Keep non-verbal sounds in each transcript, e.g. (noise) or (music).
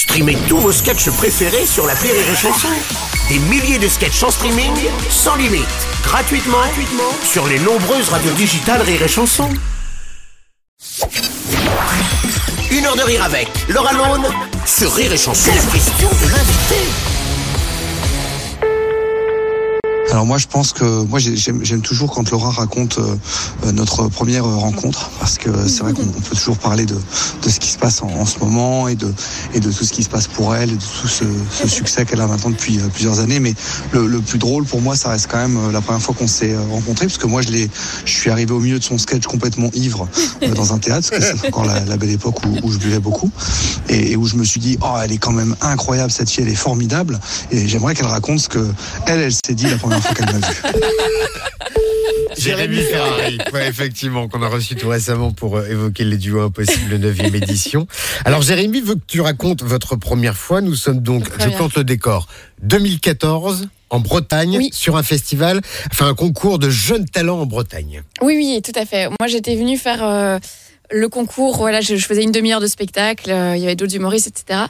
Streamez tous vos sketchs préférés sur la Rire et Chanson. Des milliers de sketchs en streaming, sans limite, gratuitement, gratuitement sur les nombreuses radios digitales Rire et Chanson. Une heure de rire avec Laura Lone sur Rire et Chanson. La question de l'invité. Alors moi je pense que moi j'ai- j'aime toujours quand Laura raconte euh, euh, notre première euh, rencontre parce que c'est vrai qu'on on peut toujours parler de, de ce qui se passe en, en ce moment et de et de tout ce qui se passe pour elle et de tout ce, ce succès qu'elle a maintenant depuis plusieurs années. Mais le, le plus drôle pour moi ça reste quand même la première fois qu'on s'est rencontrés parce que moi je l'ai je suis arrivé au milieu de son sketch complètement ivre (laughs) dans un théâtre parce que c'est encore la, la belle époque où, où je buvais beaucoup et, et où je me suis dit oh elle est quand même incroyable cette fille elle est formidable et j'aimerais qu'elle raconte ce que elle elle s'est dit la première fois qu'elle m'a vu. Jérémy Ferrari, ouais, effectivement, qu'on a reçu tout récemment pour euh, évoquer les duos impossibles 9e édition. Alors Jérémy veut que tu racontes votre première fois. Nous sommes donc, je Première. plante le décor, 2014 en Bretagne, Oui. sur un festival, enfin un concours de jeunes talents en Bretagne. Oui, oui, tout à fait. Moi, j'étais venue faire euh, le concours. Voilà, je, je faisais une demi-heure de spectacle. euh, il y avait d'autres humoristes, etc.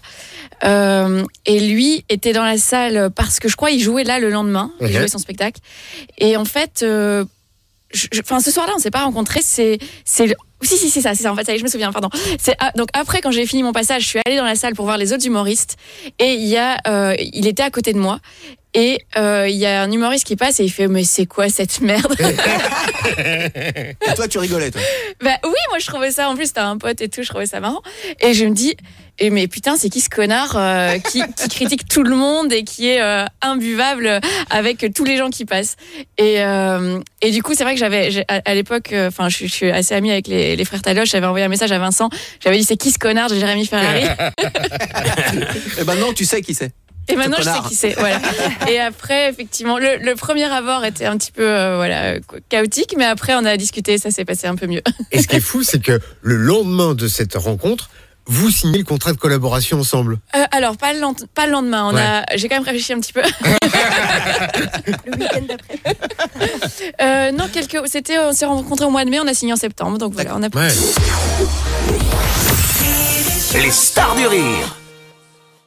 Euh, et lui était dans la salle parce que je crois il jouait là le lendemain. Il jouait son spectacle. Et en fait, euh, enfin, ce soir-là, on s'est pas rencontrés. C'est, c'est si, si, c'est ça, c'est ça. En fait, ça y est, je me souviens. Pardon. C'est ah, donc après, quand j'ai fini mon passage, je suis allée dans la salle pour voir les autres humoristes. Et il y a, euh, il était à côté de moi. Et euh, il y a un humoriste qui passe et il fait mais c'est quoi cette merde? (laughs) Et toi, tu rigolais, toi? Bah oui, moi je trouvais ça. En plus, t'as un pote et tout, je trouvais ça marrant. Et je me dis, et mais putain, c'est qui ce connard euh, qui, qui critique tout le monde et qui est euh, imbuvable avec tous les gens qui passent? Et, euh, et du coup, c'est vrai que j'avais à, à l'époque, enfin, je, je suis assez amie avec les, les frères Taloche. J'avais envoyé un message à Vincent. J'avais dit, c'est qui ce connard? De Jérémy Ferrari (laughs) Et maintenant, tu sais qui c'est. Et maintenant, je sais qui c'est. Voilà. (laughs) Et après, effectivement, le, le premier abord était un petit peu euh, voilà chaotique, mais après, on a discuté, ça s'est passé un peu mieux. Et ce qui est fou, c'est que le lendemain de cette rencontre, vous signez le contrat de collaboration ensemble. Euh, alors, pas le, lend- pas le lendemain. On Ouais. a, j'ai quand même réfléchi un petit peu. (laughs) Le week-end d'après. Euh, non, quelques, c'était, on s'est rencontrés au mois de mai, on a signé en septembre, donc voilà, on a. Ouais. Les stars du rire